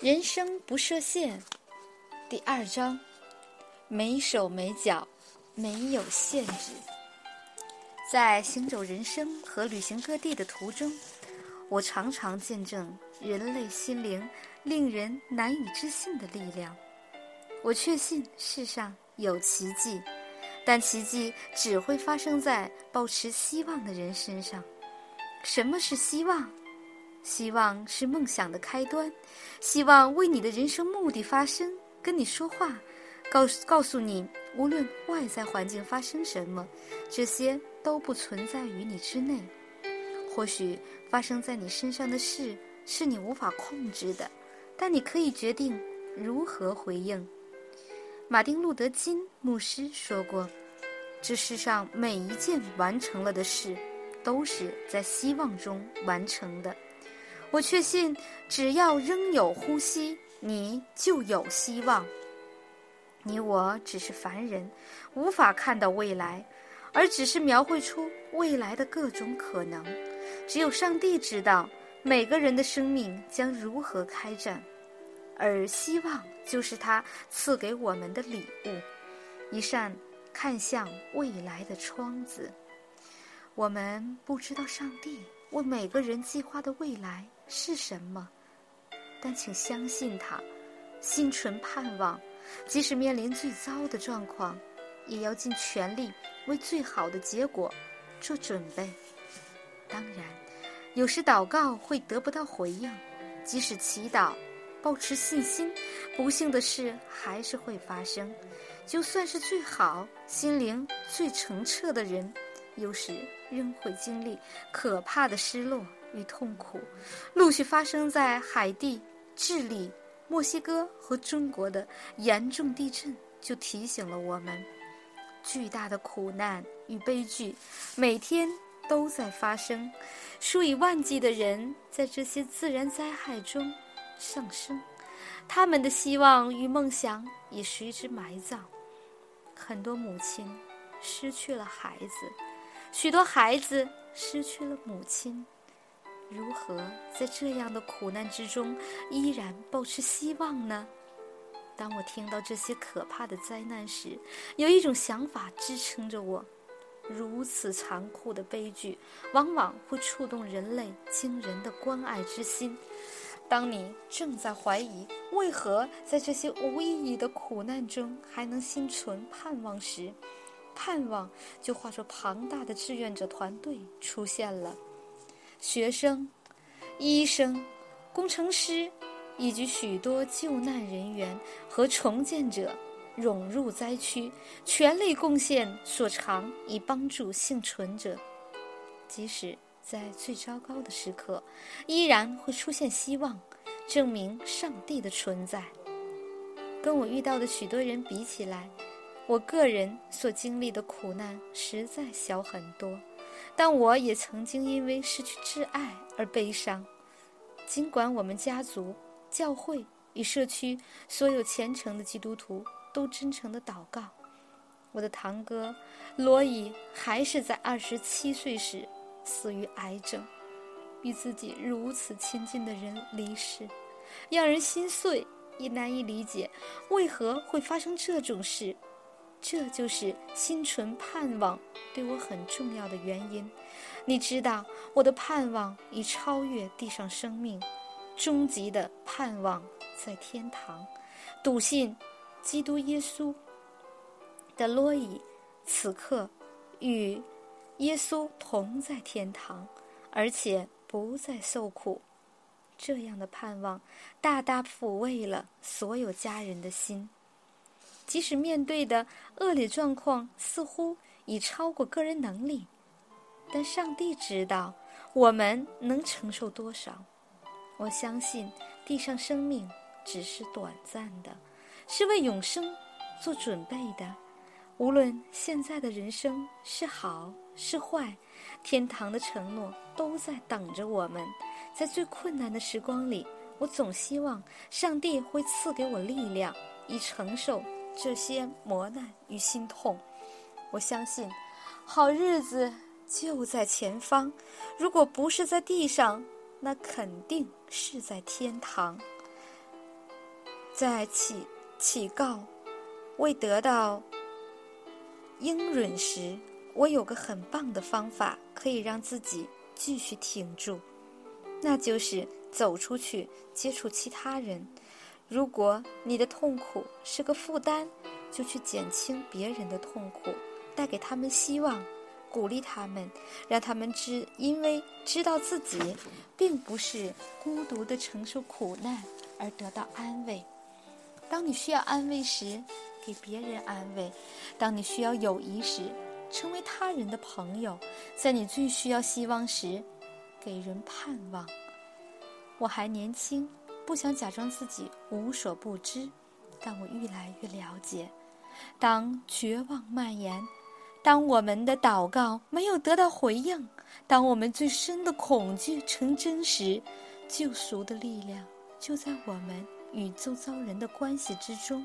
人生不设限，第二章，没手没脚，没有限制。在行走人生和旅行各地的途中，我常常见证人类心灵令人难以置信的力量。我确信世上有奇迹，但奇迹只会发生在保持希望的人身上。什么是希望？希望是梦想的开端，希望为你的人生目的发声，跟你说话，告诉告诉你，无论外在环境发生什么，这些都不存在于你之内。或许发生在你身上的事是你无法控制的，但你可以决定如何回应。马丁·路德·金牧师说过：“这世上每一件完成了的事，都是在希望中完成的。”我确信，只要仍有呼吸，你就有希望。你我只是凡人，无法看到未来，而只是描绘出未来的各种可能。只有上帝知道每个人的生命将如何开展，而希望就是他赐给我们的礼物，一扇看向未来的窗子。我们不知道上帝为每个人计划的未来。是什么？但请相信他，心存盼望，即使面临最糟的状况，也要尽全力为最好的结果做准备。当然，有时祷告会得不到回应，即使祈祷，保持信心，不幸的事还是会发生。就算是最好、心灵最澄澈的人，有时仍会经历可怕的失落。与痛苦，陆续发生在海地、智利、墨西哥和中国的严重地震，就提醒了我们：巨大的苦难与悲剧每天都在发生，数以万计的人在这些自然灾害中丧生，他们的希望与梦想也随之埋葬。很多母亲失去了孩子，许多孩子失去了母亲。如何在这样的苦难之中依然保持希望呢？当我听到这些可怕的灾难时，有一种想法支撑着我：如此残酷的悲剧，往往会触动人类惊人的关爱之心。当你正在怀疑为何在这些无意义的苦难中还能心存盼望时，盼望就化作庞大的志愿者团队出现了。学生、医生、工程师，以及许多救难人员和重建者涌入灾区，全力贡献所长，以帮助幸存者。即使在最糟糕的时刻，依然会出现希望，证明上帝的存在。跟我遇到的许多人比起来，我个人所经历的苦难实在小很多。但我也曾经因为失去挚爱而悲伤。尽管我们家族、教会与社区所有虔诚的基督徒都真诚的祷告，我的堂哥罗伊还是在二十七岁时死于癌症，与自己如此亲近的人离世，让人心碎，也难以理解为何会发生这种事。这就是心存盼望对我很重要的原因。你知道，我的盼望已超越地上生命，终极的盼望在天堂。笃信基督耶稣的洛伊，此刻与耶稣同在天堂，而且不再受苦。这样的盼望大大抚慰了所有家人的心。即使面对的恶劣状况似乎已超过个人能力，但上帝知道我们能承受多少。我相信地上生命只是短暂的，是为永生做准备的。无论现在的人生是好是坏，天堂的承诺都在等着我们。在最困难的时光里，我总希望上帝会赐给我力量，以承受。这些磨难与心痛，我相信，好日子就在前方。如果不是在地上，那肯定是在天堂。在乞乞告未得到应允时，我有个很棒的方法，可以让自己继续挺住，那就是走出去接触其他人。如果你的痛苦是个负担，就去减轻别人的痛苦，带给他们希望，鼓励他们，让他们知，因为知道自己并不是孤独的承受苦难而得到安慰。当你需要安慰时，给别人安慰；当你需要友谊时，成为他人的朋友；在你最需要希望时，给人盼望。我还年轻，不想假装自己无所不知，但我越来越了解。当绝望蔓延，当我们的祷告没有得到回应，当我们最深的恐惧成真时，救赎的力量就在我们。与周遭人的关系之中，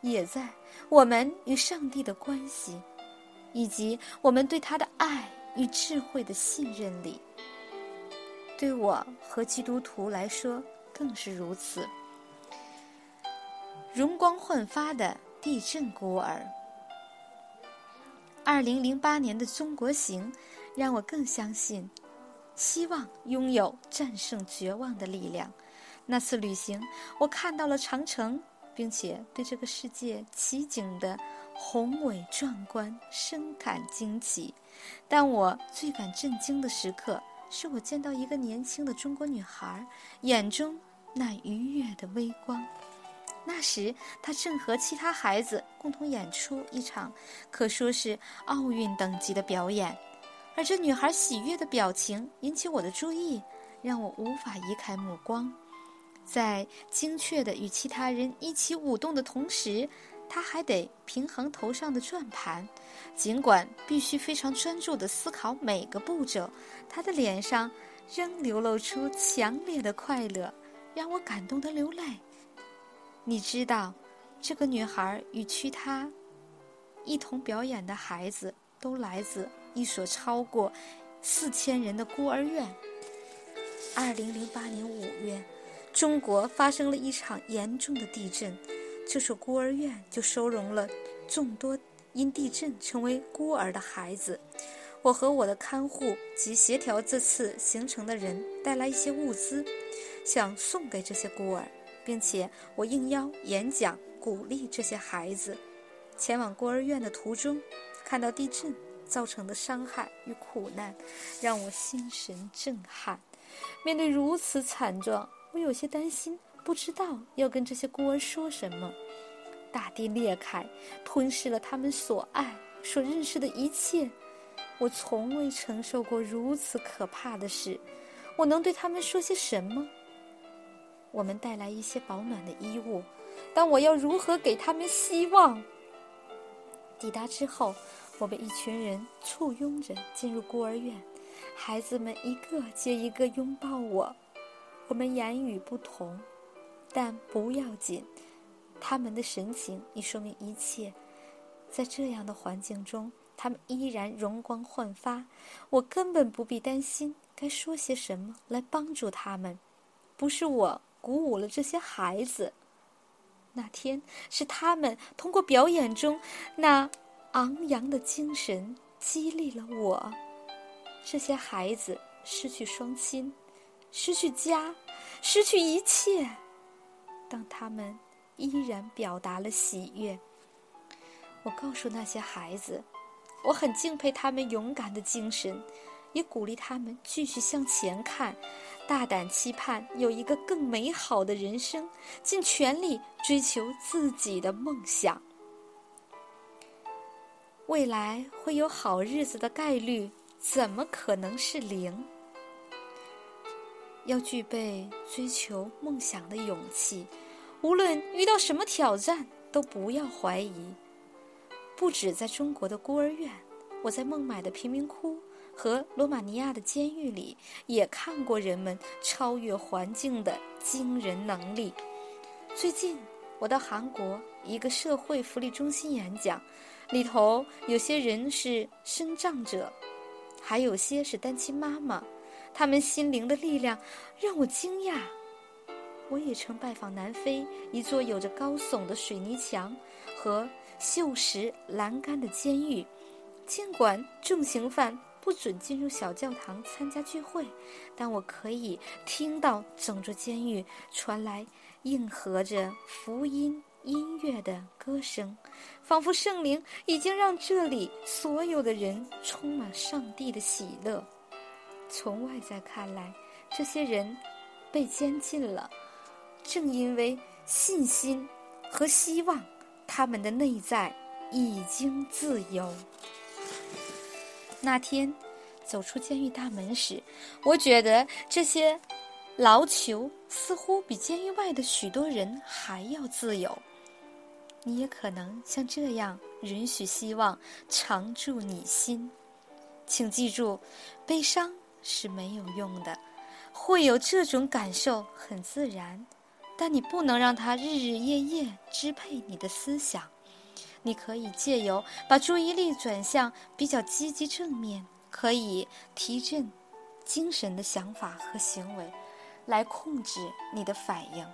也在我们与上帝的关系，以及我们对他的爱与智慧的信任里。对我和基督徒来说，更是如此。容光焕发的地震孤儿。二零零八年的中国行，让我更相信，希望拥有战胜绝望的力量。那次旅行，我看到了长城，并且对这个世界奇景的宏伟壮观深感惊奇。但我最感震惊的时刻，是我见到一个年轻的中国女孩眼中那愉悦的微光。那时，她正和其他孩子共同演出一场可说是奥运等级的表演，而这女孩喜悦的表情引起我的注意，让我无法移开目光。在精确的与其他人一起舞动的同时，他还得平衡头上的转盘。尽管必须非常专注地思考每个步骤，他的脸上仍流露出强烈的快乐，让我感动得流泪。你知道，这个女孩与其他一同表演的孩子都来自一所超过四千人的孤儿院。二零零八年五月。中国发生了一场严重的地震，这所孤儿院就收容了众多因地震成为孤儿的孩子。我和我的看护及协调这次行程的人带来一些物资，想送给这些孤儿，并且我应邀演讲鼓励这些孩子。前往孤儿院的途中，看到地震造成的伤害与苦难，让我心神震撼。面对如此惨状。我有些担心，不知道要跟这些孤儿说什么。大地裂开，吞噬了他们所爱、所认识的一切。我从未承受过如此可怕的事。我能对他们说些什么？我们带来一些保暖的衣物，但我要如何给他们希望？抵达之后，我被一群人簇拥着进入孤儿院，孩子们一个接一个拥抱我。我们言语不同，但不要紧。他们的神情已说明一切。在这样的环境中，他们依然容光焕发。我根本不必担心该说些什么来帮助他们。不是我鼓舞了这些孩子，那天是他们通过表演中那昂扬的精神激励了我。这些孩子失去双亲。失去家，失去一切，当他们依然表达了喜悦。我告诉那些孩子，我很敬佩他们勇敢的精神，也鼓励他们继续向前看，大胆期盼有一个更美好的人生，尽全力追求自己的梦想。未来会有好日子的概率，怎么可能是零？要具备追求梦想的勇气，无论遇到什么挑战，都不要怀疑。不止在中国的孤儿院，我在孟买的贫民窟和罗马尼亚的监狱里，也看过人们超越环境的惊人能力。最近，我到韩国一个社会福利中心演讲，里头有些人是身障者，还有些是单亲妈妈。他们心灵的力量让我惊讶。我也曾拜访南非一座有着高耸的水泥墙和锈石栏杆的监狱。尽管重刑犯不准进入小教堂参加聚会，但我可以听到整座监狱传来应和着福音音乐的歌声，仿佛圣灵已经让这里所有的人充满上帝的喜乐。从外在看来，这些人被监禁了。正因为信心和希望，他们的内在已经自由。那天走出监狱大门时，我觉得这些牢囚似乎比监狱外的许多人还要自由。你也可能像这样允许希望常驻你心。请记住，悲伤是没有用的，会有这种感受很自然。但你不能让它日日夜夜支配你的思想。你可以借由把注意力转向比较积极正面、可以提振精神的想法和行为，来控制你的反应。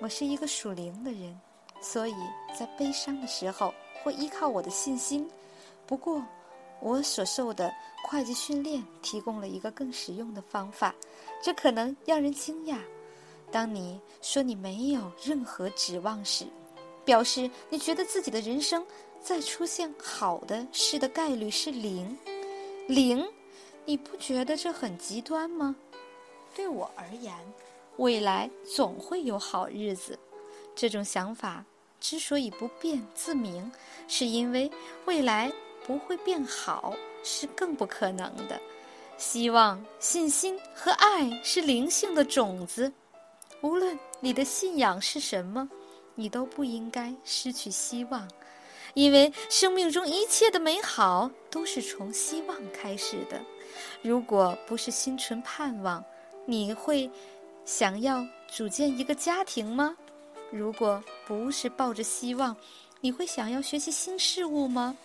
我是一个属灵的人，所以在悲伤的时候会依靠我的信心。不过，我所受的会计训练提供了一个更实用的方法，这可能让人惊讶。当你说你没有任何指望时，表示你觉得自己的人生再出现好的事的概率是零，零，你不觉得这很极端吗？对我而言，未来总会有好日子。这种想法之所以不变自明，是因为未来不会变好是更不可能的。希望、信心和爱是灵性的种子。无论你的信仰是什么，你都不应该失去希望，因为生命中一切的美好都是从希望开始的。如果不是心存盼望，你会想要组建一个家庭吗？如果不是抱着希望，你会想要学习新事物吗？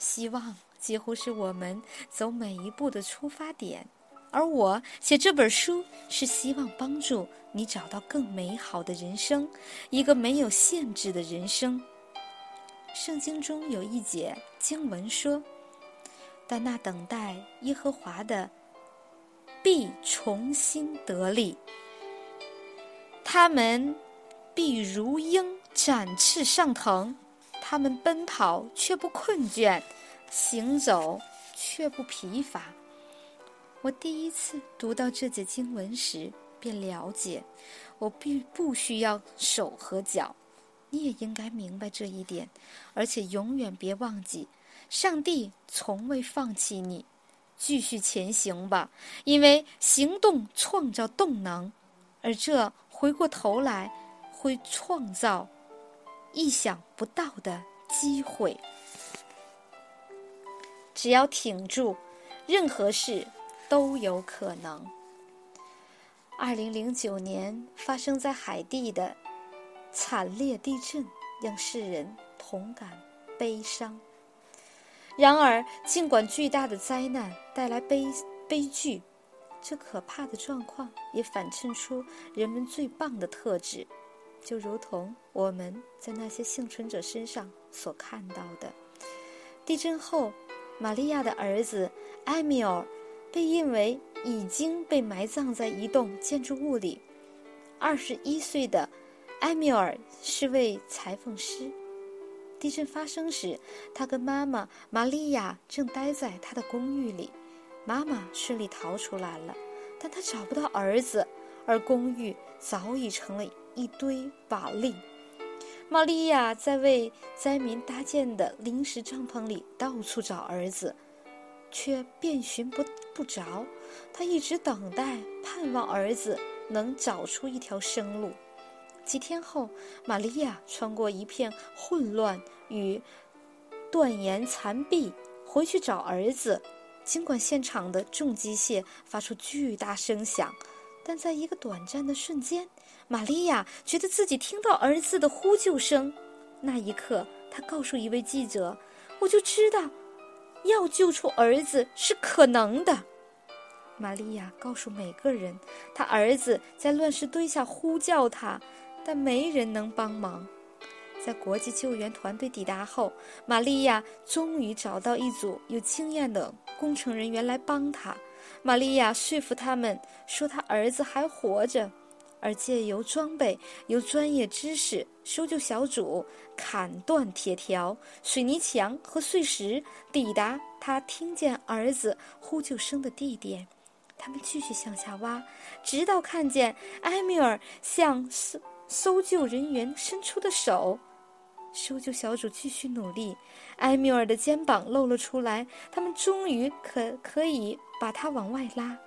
希望几乎是我们走每一步的出发点。而我写这本书是希望帮助你找到更美好的人生，一个没有限制的人生。圣经中有一节经文说：“但那等待耶和华的，必重新得力；他们必如鹰展翅上腾，他们奔跑却不困倦，行走却不疲乏。”我第一次读到这节经文时，便了解，我必不需要手和脚。你也应该明白这一点，而且永远别忘记，上帝从未放弃你。继续前行吧，因为行动创造动能，而这回过头来会创造意想不到的机会。只要挺住，任何事。都有可能。二零零九年发生在海地的惨烈地震，让世人同感悲伤。然而，尽管巨大的灾难带来悲悲剧，这可怕的状况也反衬出人们最棒的特质，就如同我们在那些幸存者身上所看到的。地震后，玛利亚的儿子埃米尔。被认为已经被埋葬在一栋建筑物里。二十一岁的埃米尔是位裁缝师。地震发生时，他跟妈妈玛利亚正待在他的公寓里。妈妈顺利逃出来了，但他找不到儿子，而公寓早已成了一堆瓦砾。玛利亚在为灾民搭建的临时帐篷里到处找儿子。却遍寻不不着，他一直等待，盼望儿子能找出一条生路。几天后，玛利亚穿过一片混乱与断岩残壁，回去找儿子。尽管现场的重机械发出巨大声响，但在一个短暂的瞬间，玛利亚觉得自己听到儿子的呼救声。那一刻，她告诉一位记者：“我就知道。”要救出儿子是可能的。玛利亚告诉每个人，她儿子在乱石堆下呼叫他，但没人能帮忙。在国际救援团队抵达后，玛利亚终于找到一组有经验的工程人员来帮她。玛利亚说服他们说，他儿子还活着，而借由装备、由专业知识，搜救小组砍断铁条、水泥墙和碎石，抵达他听见儿子呼救声的地点。他们继续向下挖，直到看见埃米尔向搜搜救人员伸出的手。搜救小组继续努力，埃米尔的肩膀露了出来，他们终于可可以把他往外拉。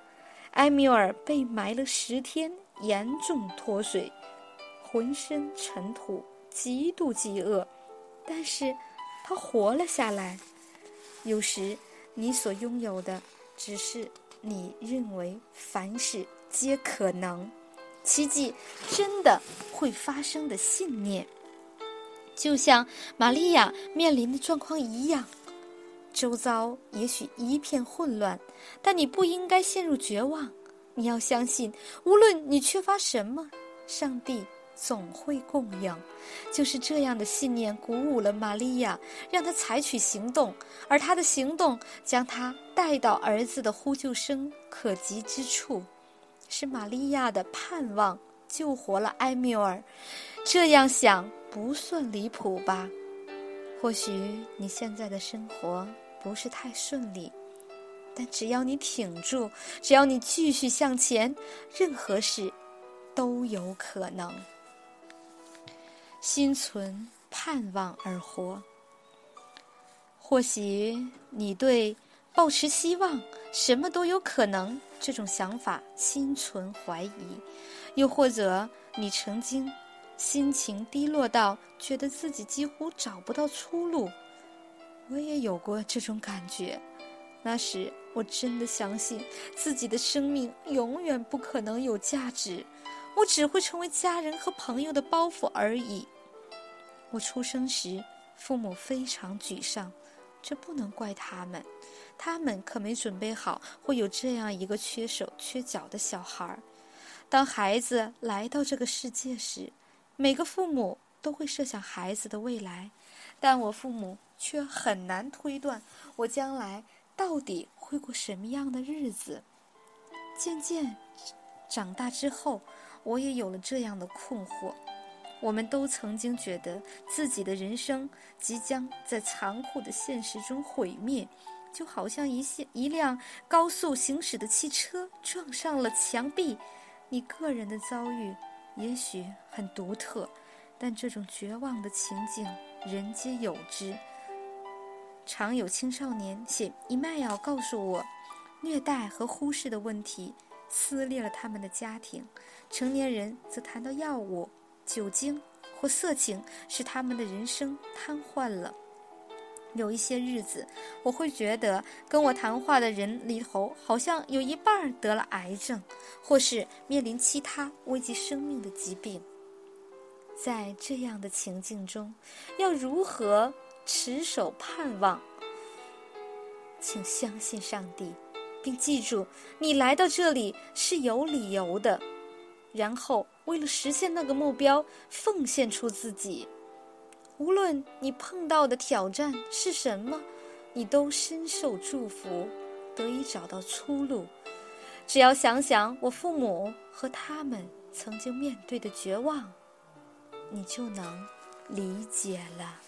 埃米尔被埋了十天，严重脱水，浑身尘土，极度饥饿，但是他活了下来。有时，你所拥有的只是你认为凡事皆可能、奇迹真的会发生的信念。就像玛利亚面临的状况一样，周遭也许一片混乱，但你不应该陷入绝望。你要相信，无论你缺乏什么，上帝总会供应。就是这样的信念鼓舞了玛利亚，让她采取行动，而她的行动将她带到儿子的呼救声可及之处，是玛利亚的盼望救活了埃缪尔。这样想。不算离谱吧？或许你现在的生活不是太顺利，但只要你挺住，只要你继续向前，任何事都有可能。心存盼望而活。或许你对抱持希望、什么都有可能这种想法心存怀疑，又或者你曾经。心情低落到觉得自己几乎找不到出路，我也有过这种感觉。那时我真的相信自己的生命永远不可能有价值，我只会成为家人和朋友的包袱而已。我出生时父母非常沮丧，这不能怪他们，他们可没准备好会有这样一个缺手缺脚的小孩儿。当孩子来到这个世界时，每个父母都会设想孩子的未来，但我父母却很难推断我将来到底会过什么样的日子。渐渐长大之后，我也有了这样的困惑。我们都曾经觉得自己的人生即将在残酷的现实中毁灭，就好像一些一辆高速行驶的汽车撞上了墙壁。你个人的遭遇。也许很独特，但这种绝望的情景人皆有之。常有青少年写 email 告诉我，虐待和忽视的问题撕裂了他们的家庭；成年人则谈到药物、酒精或色情，使他们的人生瘫痪了。有一些日子，我会觉得跟我谈话的人里头，好像有一半得了癌症，或是面临其他危及生命的疾病。在这样的情境中，要如何持守盼望？请相信上帝，并记住，你来到这里是有理由的。然后，为了实现那个目标，奉献出自己。无论你碰到的挑战是什么，你都深受祝福，得以找到出路。只要想想我父母和他们曾经面对的绝望，你就能理解了。